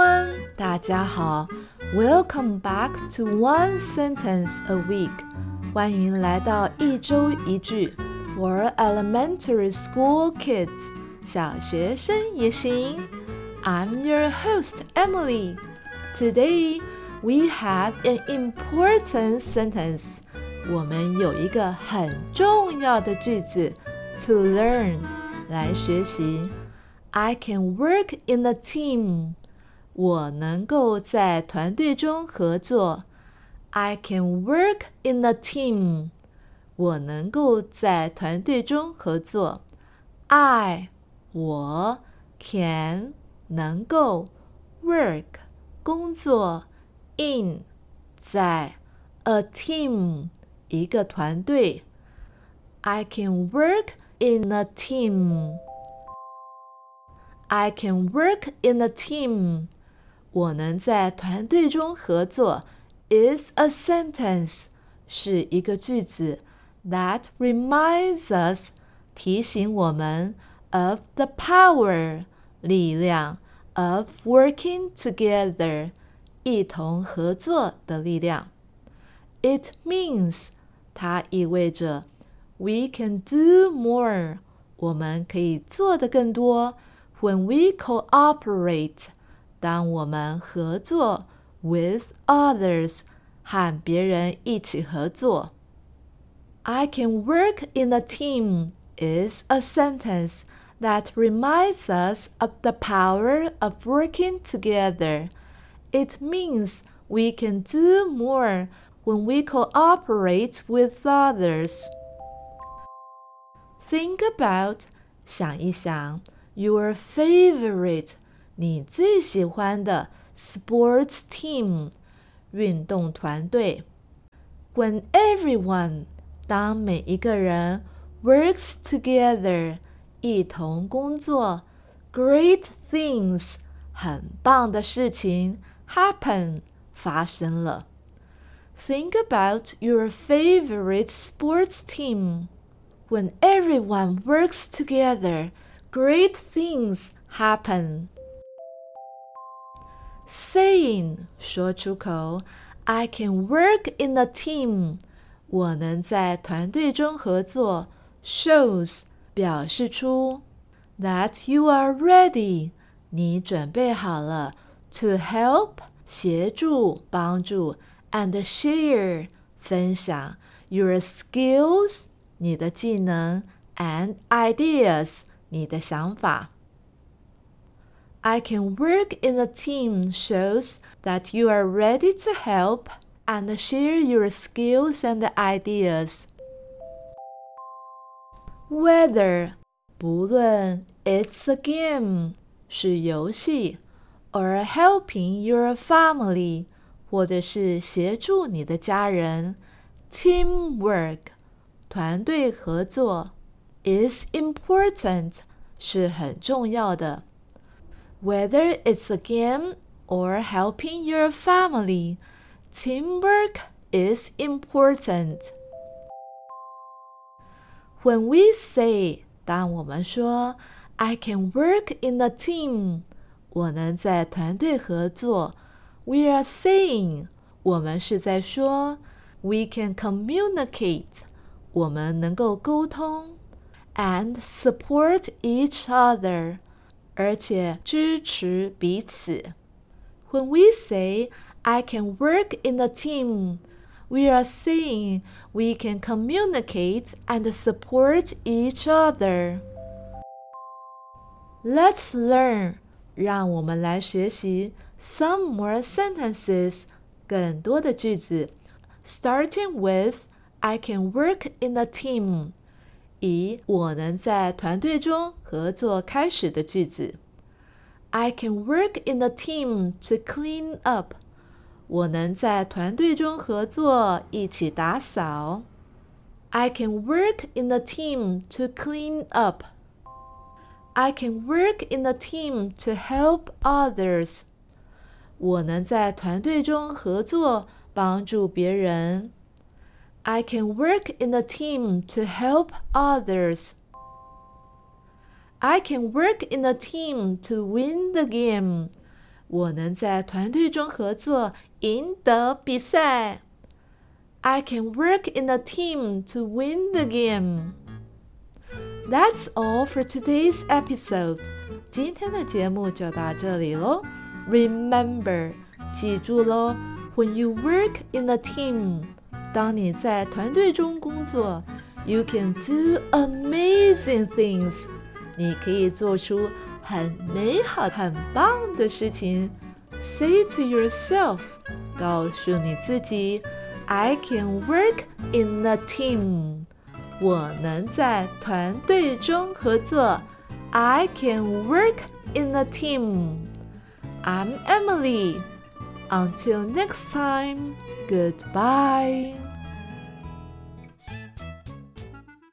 everyone，大家好，Welcome back to One Sentence a Week，欢迎来到一周一句，for elementary school kids，小学生也行。I'm your host Emily. Today we have an important sentence. 我们有一个很重要的句子 to learn 来学习。I can work in a team. 我能够在团队中合作。I can work in a team. 我能够在团队中合作。I 我 can 能够 work 工作 in 在 a team 一个团队。I can work in a team. I can work in a team. 我能在团队中合作。Is a sentence 是一个句子 that reminds us 提醒我们 of the power 力量 of working together 一同合作的力量。It means 它意味着 we can do more 我们可以做的更多。When we cooperate 当我们合作 with others，和别人一起合作。I can work in a team is a sentence that reminds us of the power of working together. It means we can do more when we cooperate with others. Think about 想一想 your favorite 你最喜欢的 sports team 运动团队。When everyone 当每一个人 works together 一同工作，great things 很棒的事情 happen 发生了。Think about your favorite sports team. When everyone works together, great things happen saying 说出口，I can work in a team，我能在团队中合作，shows 表示出 that you are ready，你准备好了，to help 协助帮助，and share 分享 your skills 你的技能，and ideas 你的想法。 I can work in a team shows that you are ready to help and share your skills and ideas. Whether 不论 it's a game 是游戏，or helping your family 或者是协助你的家人，teamwork 团队合作 is important 是很重要的。 whether it's a game or helping your family, teamwork is important. When we say, 当我们说 I can work in a team, 我能在团队合作 we are saying, 我们是在说 we can communicate, 我们能够沟通 and support each other. 而且支持彼此。When we say I can work in a team, we are saying we can communicate and support each other. Let's learn. 让我们来学习 some more sentences. 更多的句子。Starting with I can work in a team. 以我能在团队中合作开始的句子。I can work in a team to clean up。我能在团队中合作，一起打扫。I can work in a team to clean up. I can work in a team to help others. 我能在团队中合作，帮助别人。 I can work in a team to help others. I can work in a team to win the game. 我能在团队中合作，赢得比赛。I can work in a team to win the game. That's all for today's episode. 今天的节目就到这里喽。Remember，记住喽，When you work in a team， 当你在团队中工作，you can do amazing things。你可以做出很美好、很棒的事情。Say to yourself，告诉你自己，I can work in a team。我能在团队中合作。I can work in a team. I'm Emily. Until next time, goodbye.